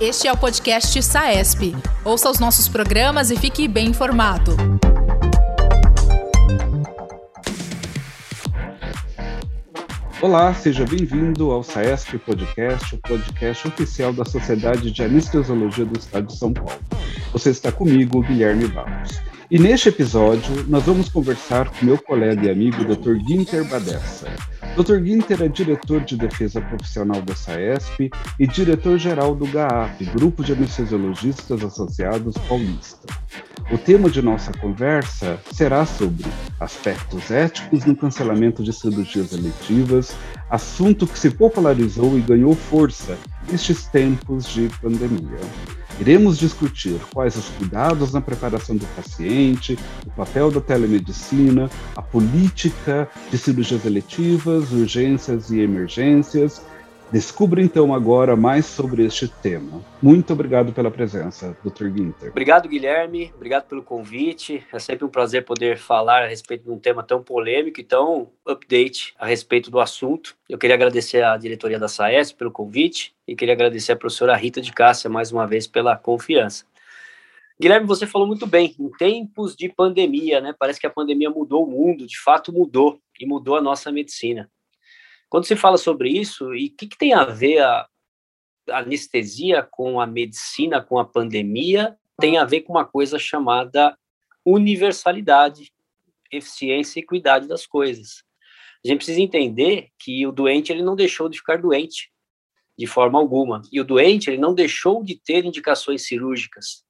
Este é o podcast SAESP. Ouça os nossos programas e fique bem informado. Olá, seja bem-vindo ao SAESP Podcast, o podcast oficial da Sociedade de Anestesiologia do Estado de São Paulo. Você está comigo, Guilherme Barros. E neste episódio, nós vamos conversar com meu colega e amigo Dr. Ginter Badessa. Dr. Ginter é diretor de defesa profissional da SAESP e diretor-geral do GAAP, Grupo de Anestesiologistas Associados Paulista. O tema de nossa conversa será sobre aspectos éticos no cancelamento de cirurgias eletivas, assunto que se popularizou e ganhou força nestes tempos de pandemia. Iremos discutir quais os cuidados na preparação do paciente, o papel da telemedicina, a política de cirurgias eletivas, urgências e emergências Descubra então agora mais sobre este tema. Muito obrigado pela presença, Dr. Ginter. Obrigado, Guilherme. Obrigado pelo convite. É sempre um prazer poder falar a respeito de um tema tão polêmico e tão update a respeito do assunto. Eu queria agradecer à diretoria da SAES pelo convite e queria agradecer à professora Rita de Cássia mais uma vez pela confiança. Guilherme, você falou muito bem, em tempos de pandemia, né? Parece que a pandemia mudou o mundo, de fato mudou, e mudou a nossa medicina. Quando se fala sobre isso, e o que, que, tem a ver a, a anestesia com a medicina, com a pandemia, tem a ver com uma coisa chamada universalidade, eficiência e equidade das coisas. A gente precisa entender que o doente ele não deixou de ficar doente de forma alguma, e o doente ele não deixou de ter indicações cirúrgicas.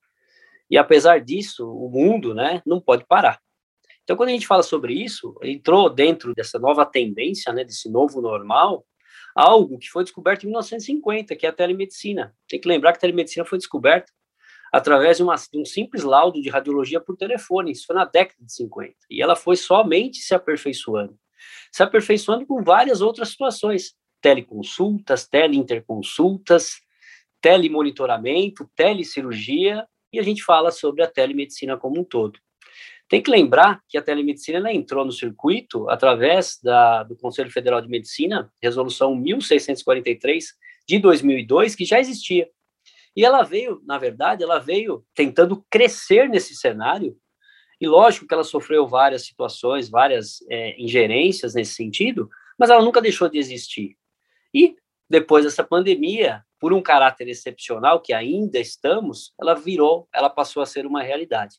E apesar disso, o mundo, né, não pode parar. Então, quando a gente fala sobre isso, entrou dentro dessa nova tendência, né, desse novo normal, algo que foi descoberto em 1950, que é a telemedicina. Tem que lembrar que a telemedicina foi descoberta através de, uma, de um simples laudo de radiologia por telefone, isso foi na década de 50, e ela foi somente se aperfeiçoando. Se aperfeiçoando com várias outras situações, teleconsultas, teleinterconsultas, telemonitoramento, telecirurgia, e a gente fala sobre a telemedicina como um todo. Tem que lembrar que a telemedicina entrou no circuito através da, do Conselho Federal de Medicina, resolução 1643 de 2002, que já existia. E ela veio, na verdade, ela veio tentando crescer nesse cenário, e lógico que ela sofreu várias situações, várias é, ingerências nesse sentido, mas ela nunca deixou de existir. E depois dessa pandemia, por um caráter excepcional que ainda estamos, ela virou, ela passou a ser uma realidade.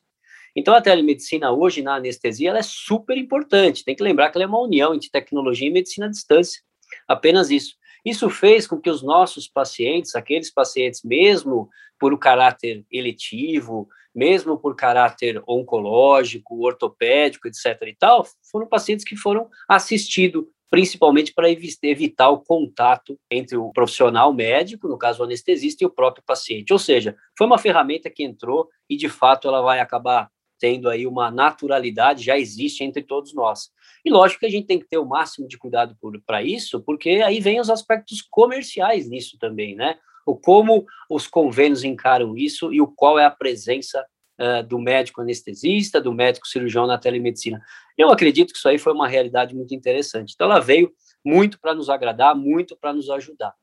Então, a telemedicina hoje na anestesia ela é super importante. Tem que lembrar que ela é uma união entre tecnologia e medicina à distância. Apenas isso. Isso fez com que os nossos pacientes, aqueles pacientes, mesmo por o caráter eletivo, mesmo por caráter oncológico, ortopédico, etc. e tal, foram pacientes que foram assistidos principalmente para evitar o contato entre o profissional médico, no caso o anestesista, e o próprio paciente. Ou seja, foi uma ferramenta que entrou e, de fato, ela vai acabar tendo aí uma naturalidade, já existe entre todos nós. E lógico que a gente tem que ter o máximo de cuidado para isso, porque aí vem os aspectos comerciais nisso também, né? O como os convênios encaram isso e o qual é a presença uh, do médico anestesista, do médico cirurgião na telemedicina. Eu acredito que isso aí foi uma realidade muito interessante. Então, ela veio muito para nos agradar, muito para nos ajudar.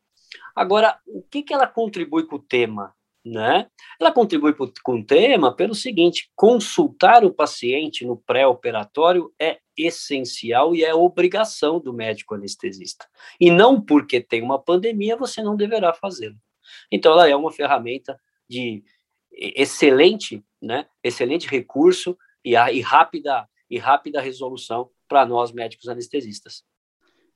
Agora, o que, que ela contribui com o tema? Né? Ela contribui com o tema pelo seguinte: consultar o paciente no pré-operatório é essencial e é obrigação do médico anestesista. E não porque tem uma pandemia você não deverá fazê-lo. Então, ela é uma ferramenta de excelente, né? Excelente recurso e, e rápida e rápida resolução para nós médicos anestesistas.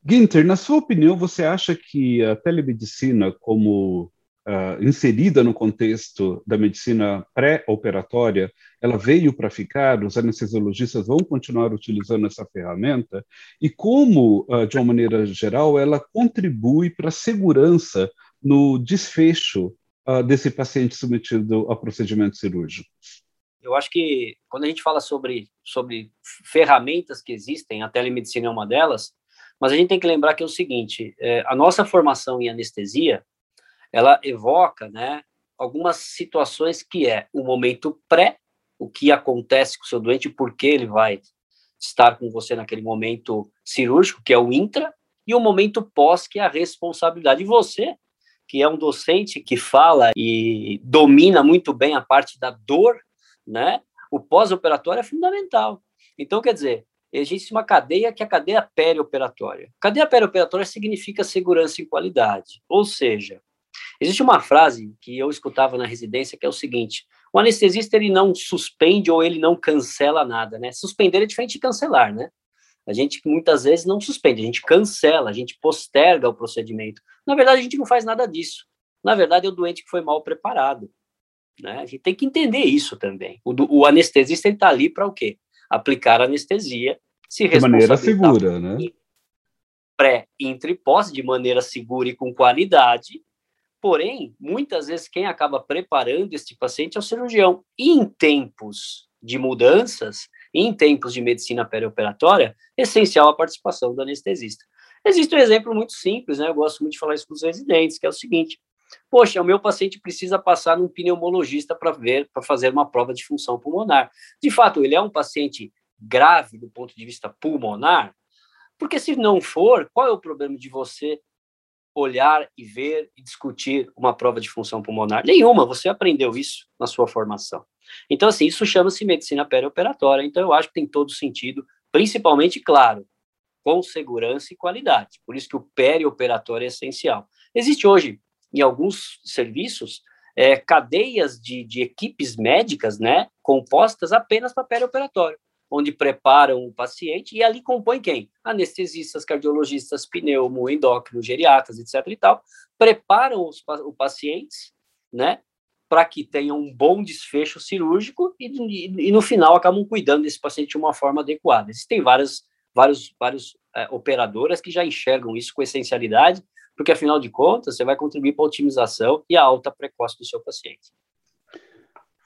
Ginter, na sua opinião, você acha que a telemedicina como uh, inserida no contexto da medicina pré-operatória, ela veio para ficar, os anestesiologistas vão continuar utilizando essa ferramenta, e como, uh, de uma maneira geral, ela contribui para a segurança no desfecho uh, desse paciente submetido a procedimentos cirúrgicos? Eu acho que quando a gente fala sobre, sobre ferramentas que existem, a telemedicina é uma delas, mas a gente tem que lembrar que é o seguinte: é, a nossa formação em anestesia ela evoca, né, algumas situações que é o momento pré, o que acontece com o seu doente, por que ele vai estar com você naquele momento cirúrgico, que é o intra, e o momento pós, que é a responsabilidade. E você que é um docente que fala e domina muito bem a parte da dor, né? O pós-operatório é fundamental. Então, quer dizer, existe uma cadeia que é a cadeia perioperatória. Cadeia perioperatória significa segurança e qualidade. Ou seja, existe uma frase que eu escutava na residência que é o seguinte: o anestesista ele não suspende ou ele não cancela nada, né? Suspender é diferente de cancelar, né? A gente muitas vezes não suspende, a gente cancela, a gente posterga o procedimento. Na verdade, a gente não faz nada disso. Na verdade, é o doente que foi mal preparado. Né? A gente tem que entender isso também. O, o anestesista está ali para o quê? Aplicar anestesia, se de maneira segura, né? Pré, intra e pós, de maneira segura e com qualidade. Porém, muitas vezes quem acaba preparando este paciente é o cirurgião. E em tempos de mudanças, em tempos de medicina perioperatória, é essencial a participação do anestesista. Existe um exemplo muito simples, né? Eu gosto muito de falar isso com os residentes, que é o seguinte: poxa, o meu paciente precisa passar num pneumologista para ver, para fazer uma prova de função pulmonar. De fato, ele é um paciente grave do ponto de vista pulmonar, porque se não for, qual é o problema de você olhar e ver e discutir uma prova de função pulmonar? Nenhuma, você aprendeu isso na sua formação. Então, assim, isso chama-se medicina perioperatória. Então, eu acho que tem todo sentido, principalmente, claro, com segurança e qualidade. Por isso que o perioperatório é essencial. Existe hoje, em alguns serviços, é, cadeias de, de equipes médicas, né, compostas apenas para perioperatório, onde preparam o paciente e ali compõem quem? Anestesistas, cardiologistas, pneumo, endócrino, geriatras, etc. e tal, preparam os, os pacientes, né, para que tenha um bom desfecho cirúrgico e, e, e, no final acabam cuidando desse paciente de uma forma adequada. Existem várias, vários, vários é, operadoras que já enxergam isso com essencialidade, porque afinal de contas você vai contribuir para a otimização e a alta precoce do seu paciente.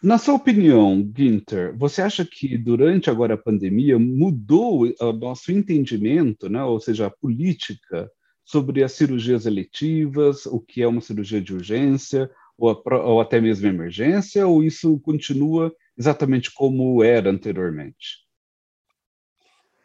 Na sua opinião, Ginter, você acha que durante agora a pandemia mudou o nosso entendimento, né, ou seja, a política sobre as cirurgias eletivas, o que é uma cirurgia de urgência, ou, ou até mesmo emergência, ou isso continua exatamente como era anteriormente?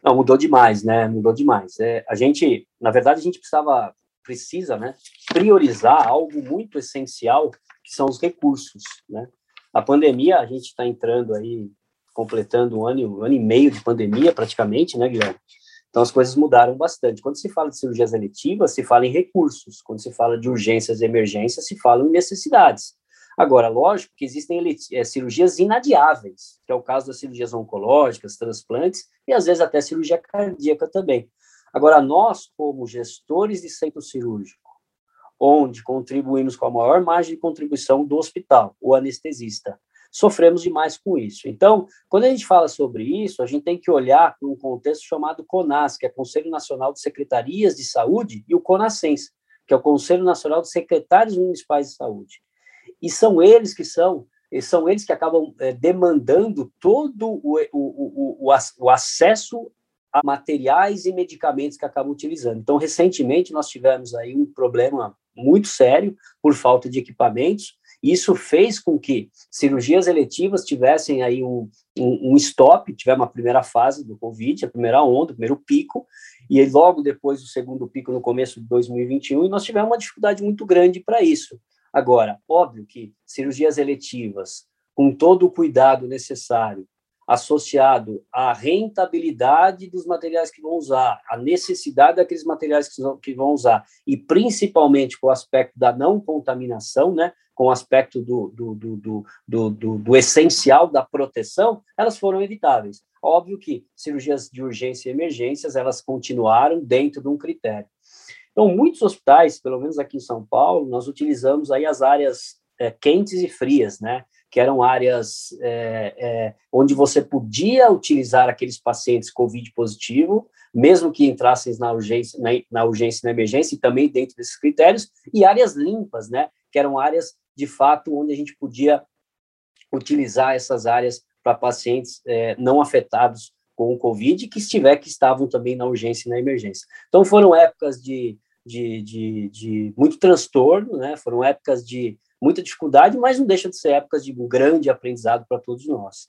Não, mudou demais, né? Mudou demais. É, a gente, na verdade, a gente precisava, precisa, né, priorizar algo muito essencial, que são os recursos, né? A pandemia, a gente está entrando aí, completando um ano, um ano e meio de pandemia, praticamente, né, Guilherme? Então as coisas mudaram bastante. Quando se fala de cirurgias eletivas, se fala em recursos. Quando se fala de urgências e emergências, se fala em necessidades. Agora, lógico que existem é, cirurgias inadiáveis, que é o caso das cirurgias oncológicas, transplantes e às vezes até cirurgia cardíaca também. Agora, nós, como gestores de centro cirúrgico, onde contribuímos com a maior margem de contribuição do hospital, o anestesista, sofremos demais com isso. Então, quando a gente fala sobre isso, a gente tem que olhar para um contexto chamado CONAS, que é Conselho Nacional de Secretarias de Saúde, e o CONASENS, que é o Conselho Nacional de Secretários Municipais de Saúde. E são eles que são, são eles que acabam é, demandando todo o, o, o, o acesso a materiais e medicamentos que acabam utilizando. Então, recentemente, nós tivemos aí um problema muito sério por falta de equipamentos, isso fez com que cirurgias eletivas tivessem aí um, um, um stop, tivemos uma primeira fase do Covid, a primeira onda, o primeiro pico, e logo depois o segundo pico no começo de 2021, e nós tivemos uma dificuldade muito grande para isso. Agora, óbvio que cirurgias eletivas, com todo o cuidado necessário, associado à rentabilidade dos materiais que vão usar, à necessidade daqueles materiais que vão usar, e principalmente com o aspecto da não contaminação, né, com o aspecto do, do, do, do, do, do essencial da proteção, elas foram evitáveis. Óbvio que cirurgias de urgência e emergências, elas continuaram dentro de um critério. Então, muitos hospitais, pelo menos aqui em São Paulo, nós utilizamos aí as áreas é, quentes e frias, né? que eram áreas é, é, onde você podia utilizar aqueles pacientes COVID positivo, mesmo que entrassem na urgência, na, na urgência e na emergência, e também dentro desses critérios, e áreas limpas, né, que eram áreas, de fato, onde a gente podia utilizar essas áreas para pacientes é, não afetados com o COVID, que estiver, que estavam também na urgência e na emergência. Então, foram épocas de, de, de, de muito transtorno, né, foram épocas de muita dificuldade, mas não deixa de ser épocas de grande aprendizado para todos nós.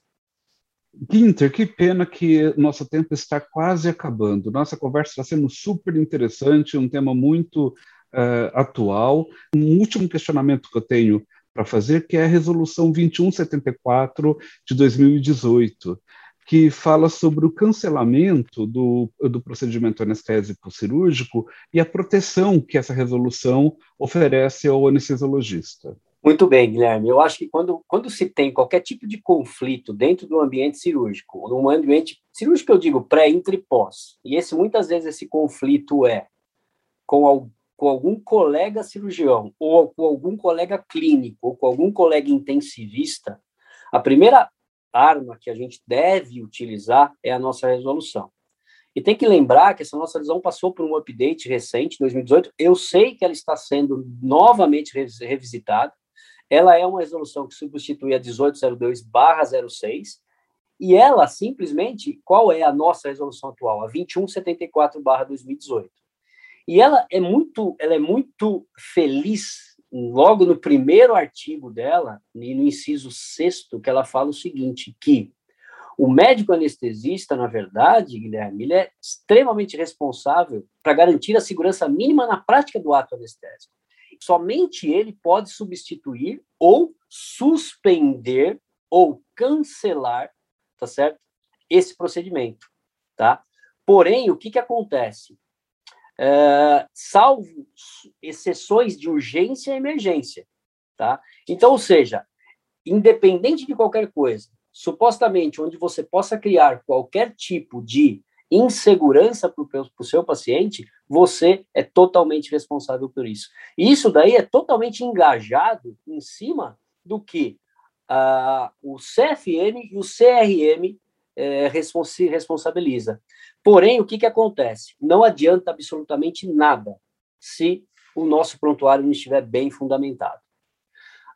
Ginter, que pena que nosso tempo está quase acabando. Nossa conversa está sendo super interessante, um tema muito uh, atual. Um último questionamento que eu tenho para fazer, que é a Resolução 2174 de 2018, que fala sobre o cancelamento do, do procedimento anestésico cirúrgico e a proteção que essa resolução oferece ao anestesiologista. Muito bem, Guilherme. Eu acho que quando, quando se tem qualquer tipo de conflito dentro do ambiente cirúrgico, num ambiente cirúrgico eu digo pré, entre e pós, e esse muitas vezes esse conflito é com, com algum colega cirurgião, ou com algum colega clínico, ou com algum colega intensivista, a primeira arma que a gente deve utilizar é a nossa resolução. E tem que lembrar que essa nossa visão passou por um update recente, 2018. Eu sei que ela está sendo novamente revisitada. Ela é uma resolução que substitui a 1802/06 e ela simplesmente, qual é a nossa resolução atual? A 2174/2018. E ela é muito, ela é muito feliz logo no primeiro artigo dela, e no inciso sexto, que ela fala o seguinte, que o médico anestesista, na verdade, Guilherme, ele é extremamente responsável para garantir a segurança mínima na prática do ato anestésico somente ele pode substituir ou suspender ou cancelar, tá certo? Esse procedimento, tá? Porém, o que que acontece? É, salvo exceções de urgência e emergência, tá? Então, ou seja, independente de qualquer coisa, supostamente onde você possa criar qualquer tipo de insegurança para o seu paciente, você é totalmente responsável por isso. E isso daí é totalmente engajado em cima do que uh, o CFM e o CRM é, se responsabiliza. Porém, o que, que acontece? Não adianta absolutamente nada se o nosso prontuário não estiver bem fundamentado.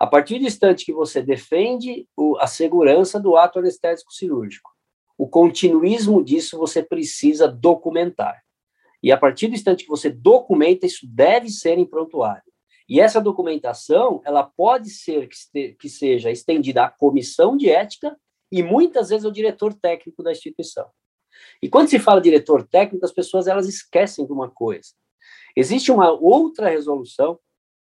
A partir do instante que você defende o, a segurança do ato anestésico cirúrgico, o continuismo disso você precisa documentar. E a partir do instante que você documenta, isso deve ser em prontuário. E essa documentação, ela pode ser que, que seja estendida à comissão de ética e muitas vezes ao diretor técnico da instituição. E quando se fala diretor técnico, as pessoas elas esquecem de uma coisa. Existe uma outra resolução,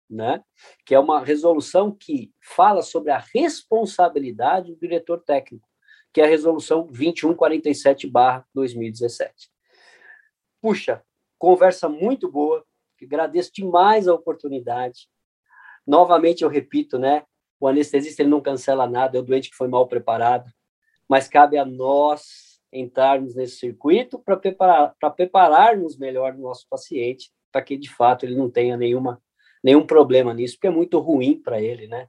né, que é uma resolução que fala sobre a responsabilidade do diretor técnico, que é a resolução 2147/2017. Puxa, conversa muito boa. Agradeço demais a oportunidade. Novamente eu repito, né? O anestesista ele não cancela nada, é o doente que foi mal preparado, mas cabe a nós entrarmos nesse circuito para preparar, para prepararmos melhor o nosso paciente, para que de fato ele não tenha nenhuma nenhum problema nisso, porque é muito ruim para ele, né?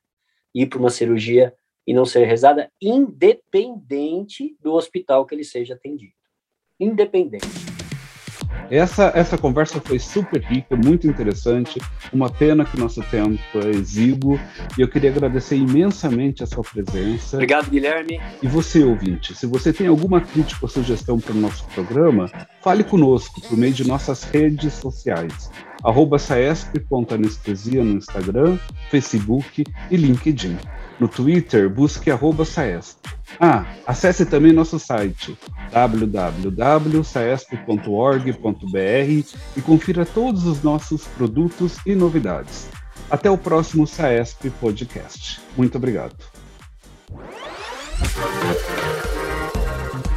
Ir para uma cirurgia e não ser rezada, independente do hospital que ele seja atendido. Independente. Essa, essa conversa foi super rica, muito interessante. Uma pena que o nosso tempo é exíguo. E eu queria agradecer imensamente a sua presença. Obrigado, Guilherme. E você, ouvinte, se você tem alguma crítica ou sugestão para o nosso programa, fale conosco por meio de nossas redes sociais. Arroba saesp.anestesia no Instagram, Facebook e LinkedIn. No Twitter, busque arroba Saesp. Ah, acesse também nosso site www.saesp.org.br e confira todos os nossos produtos e novidades. Até o próximo Saesp Podcast. Muito obrigado.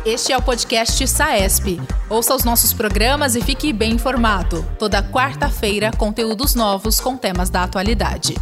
Este é o podcast Saesp. Ouça os nossos programas e fique bem informado. Toda quarta-feira, conteúdos novos com temas da atualidade.